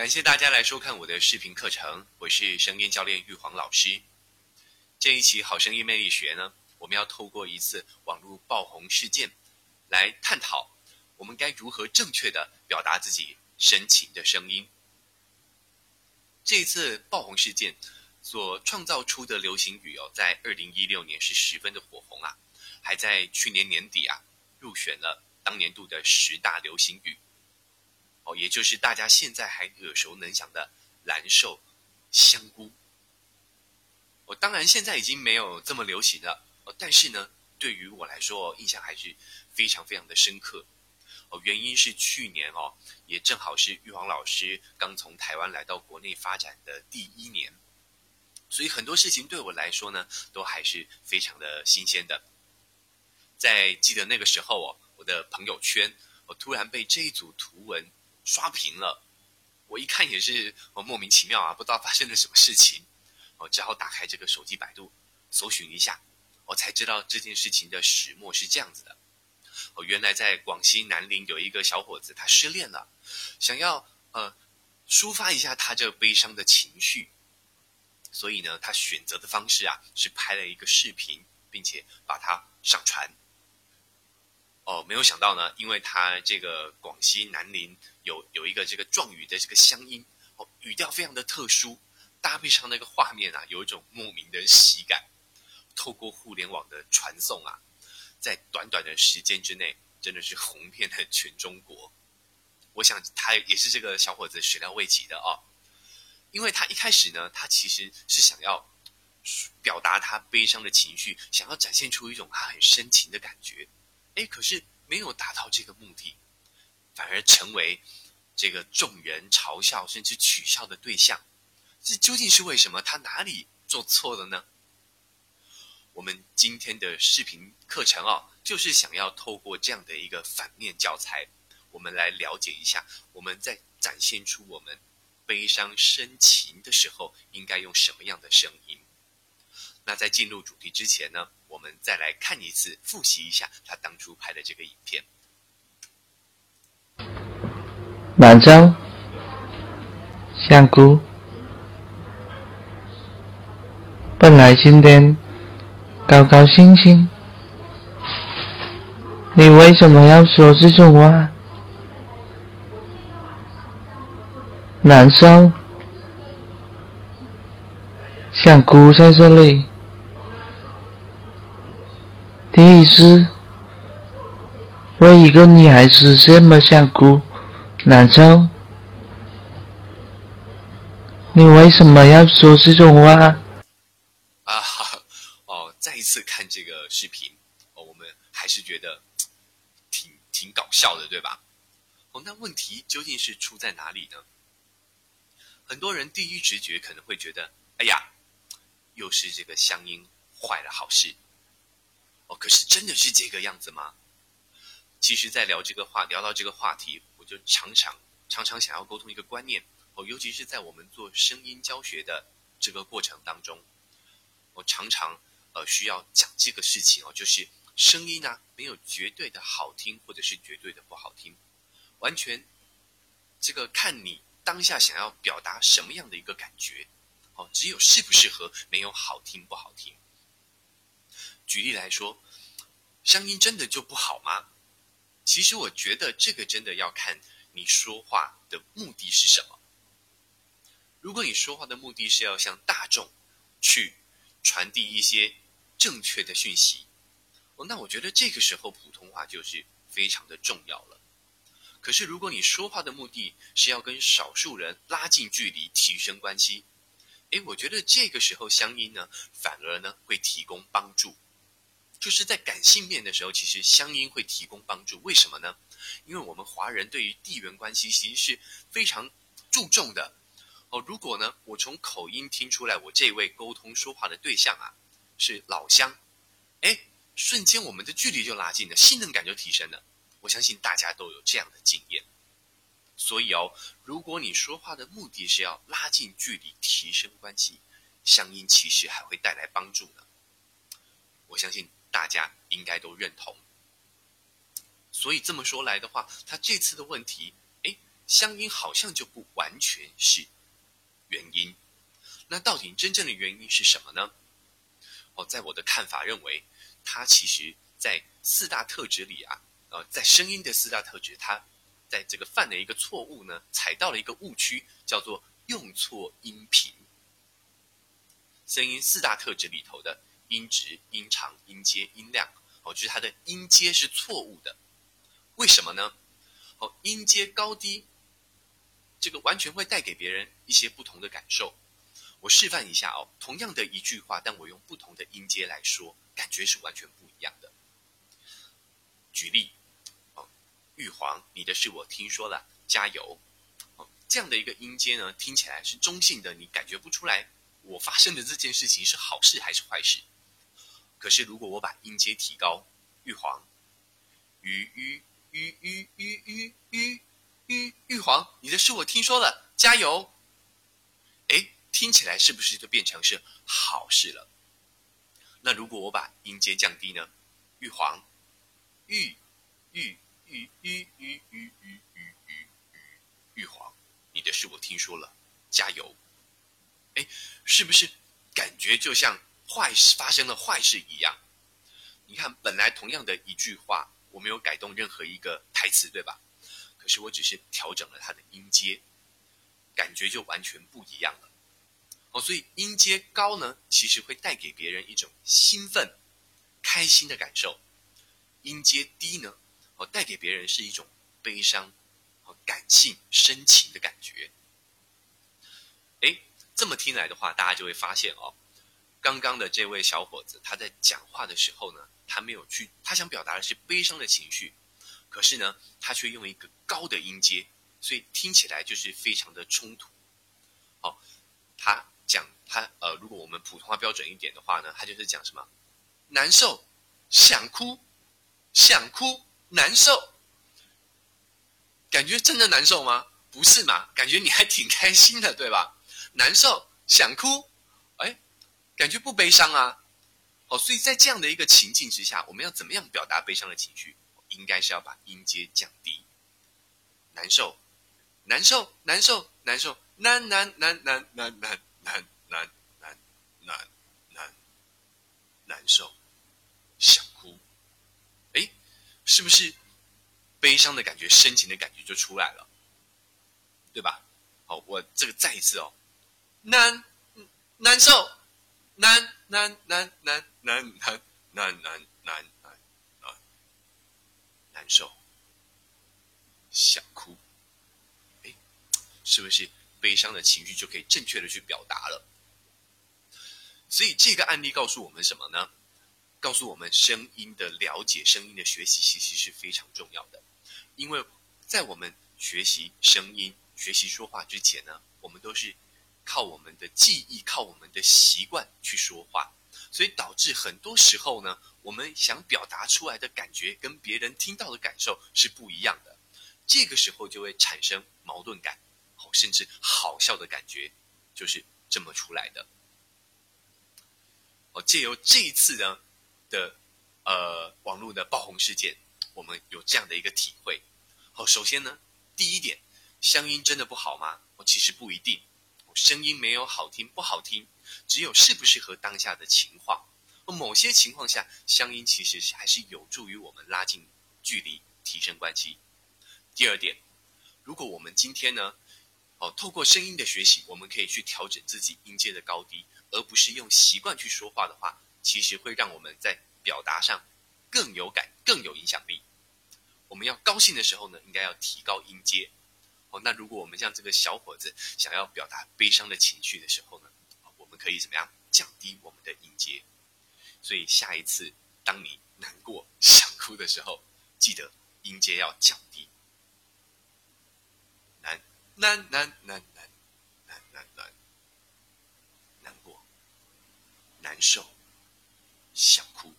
感谢大家来收看我的视频课程，我是声音教练玉皇老师。这一期好声音魅力学呢，我们要透过一次网络爆红事件，来探讨我们该如何正确的表达自己深情的声音。这一次爆红事件所创造出的流行语哦，在二零一六年是十分的火红啊，还在去年年底啊入选了当年度的十大流行语。哦，也就是大家现在还耳熟能详的蓝瘦香菇。我当然现在已经没有这么流行了，但是呢，对于我来说，印象还是非常非常的深刻。哦，原因是去年哦，也正好是玉皇老师刚从台湾来到国内发展的第一年，所以很多事情对我来说呢，都还是非常的新鲜的。在记得那个时候哦，我的朋友圈，我突然被这一组图文。刷屏了，我一看也是莫名其妙啊，不知道发生了什么事情，我只好打开这个手机百度搜寻一下，我才知道这件事情的始末是这样子的。哦，原来在广西南宁有一个小伙子，他失恋了，想要呃抒发一下他这悲伤的情绪，所以呢，他选择的方式啊是拍了一个视频，并且把它上传。哦，没有想到呢，因为他这个广西南宁有有一个这个壮语的这个乡音，哦，语调非常的特殊，搭配上那个画面啊，有一种莫名的喜感。透过互联网的传送啊，在短短的时间之内，真的是红遍了全中国。我想他也是这个小伙子始料未及的哦，因为他一开始呢，他其实是想要表达他悲伤的情绪，想要展现出一种他很深情的感觉。哎，可是没有达到这个目的，反而成为这个众人嘲笑甚至取笑的对象。这究竟是为什么？他哪里做错了呢？我们今天的视频课程哦，就是想要透过这样的一个反面教材，我们来了解一下，我们在展现出我们悲伤深情的时候，应该用什么样的声音。那在进入主题之前呢，我们再来看一次，复习一下他当初拍的这个影片。兰州香菇，本来今天高高兴兴，你为什么要说这种话？难受，想哭在这里。第一次为一个女孩子这么想哭，难受。你为什么要说这种话？啊哈，哦，再一次看这个视频，哦，我们还是觉得 挺挺搞笑的，对吧？哦，那问题究竟是出在哪里呢？很多人第一直觉可能会觉得，哎呀，又是这个乡音坏了好事。哦，可是真的是这个样子吗？其实，在聊这个话，聊到这个话题，就常常常常想要沟通一个观念哦，尤其是在我们做声音教学的这个过程当中，我常常呃需要讲这个事情哦，就是声音呢没有绝对的好听或者是绝对的不好听，完全这个看你当下想要表达什么样的一个感觉哦，只有适不适合，没有好听不好听。举例来说，声音真的就不好吗？其实我觉得这个真的要看你说话的目的是什么。如果你说话的目的是要向大众去传递一些正确的讯息，哦，那我觉得这个时候普通话就是非常的重要了。可是如果你说话的目的是要跟少数人拉近距离、提升关系，诶，我觉得这个时候乡音呢，反而呢会提供帮助。就是在感性面的时候，其实乡音会提供帮助。为什么呢？因为我们华人对于地缘关系其实是非常注重的。哦，如果呢，我从口音听出来，我这位沟通说话的对象啊是老乡，哎，瞬间我们的距离就拉近了，信任感就提升了。我相信大家都有这样的经验。所以哦，如果你说话的目的是要拉近距离、提升关系，乡音其实还会带来帮助呢。我相信。大家应该都认同，所以这么说来的话，他这次的问题，哎，乡音好像就不完全是原因。那到底真正的原因是什么呢？哦，在我的看法认为，他其实在四大特质里啊，呃，在声音的四大特质，他在这个犯了一个错误呢，踩到了一个误区，叫做用错音频。声音四大特质里头的音值、音长、音阶、音量，哦，就是它的音阶是错误的。为什么呢？哦，音阶高低，这个完全会带给别人一些不同的感受。我示范一下哦，同样的一句话，但我用不同的音阶来说，感觉是完全不一样的。举例，哦，玉皇，你的事我听说了，加油。哦，这样的一个音阶呢，听起来是中性的，你感觉不出来。我发生的这件事情是好事还是坏事？可是如果我把音阶提高，玉皇，玉玉玉玉玉玉玉玉玉皇，你的事我听说了，加油！哎，听起来是不是就变成是好事了？那如果我把音阶降低呢？玉皇，玉玉玉玉玉玉玉玉玉玉玉皇，你的事我听说了，加油！哎，是不是感觉就像坏事发生了坏事一样？你看，本来同样的一句话，我没有改动任何一个台词，对吧？可是我只是调整了它的音阶，感觉就完全不一样了。哦，所以音阶高呢，其实会带给别人一种兴奋、开心的感受；音阶低呢，哦，带给别人是一种悲伤、和感性、深情的感觉。哎。这么听来的话，大家就会发现哦，刚刚的这位小伙子他在讲话的时候呢，他没有去，他想表达的是悲伤的情绪，可是呢，他却用一个高的音阶，所以听起来就是非常的冲突。好，他讲他呃，如果我们普通话标准一点的话呢，他就是讲什么难受、想哭、想哭、难受，感觉真的难受吗？不是嘛？感觉你还挺开心的，对吧？难受，想哭，感觉不悲伤啊。哦，所以在这样的一个情境之下，我们要怎么样表达悲伤的情绪？应该是要把音阶降低。难受，难受，难受，难受，难难难难难难难难难难难难受，想哭，哎，是不是悲伤的感觉、深情的感觉就出来了？对吧？好，我这个再一次哦。难，难受，难难难难难难难难难难难难受，想哭，哎，是不是悲伤的情绪就可以正确的去表达了？所以这个案例告诉我们什么呢？告诉我们声音的了解、声音的学习其实是非常重要的，因为在我们学习声音、学习说话之前呢，我们都是。靠我们的记忆，靠我们的习惯去说话，所以导致很多时候呢，我们想表达出来的感觉跟别人听到的感受是不一样的。这个时候就会产生矛盾感，哦，甚至好笑的感觉，就是这么出来的。哦，借由这一次呢的呃网络的爆红事件，我们有这样的一个体会。好，首先呢，第一点，乡音真的不好吗？哦，其实不一定。声音没有好听不好听，只有适不适合当下的情况。而某些情况下，乡音其实还是有助于我们拉近距离、提升关系。第二点，如果我们今天呢，哦，透过声音的学习，我们可以去调整自己音阶的高低，而不是用习惯去说话的话，其实会让我们在表达上更有感、更有影响力。我们要高兴的时候呢，应该要提高音阶。哦，那如果我们像这个小伙子想要表达悲伤的情绪的时候呢，我们可以怎么样降低我们的音阶？所以下一次当你难过想哭的时候，记得音阶要降低。难难难难难难难难难过难受想哭，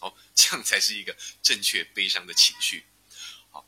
哦，这样才是一个正确悲伤的情绪。好。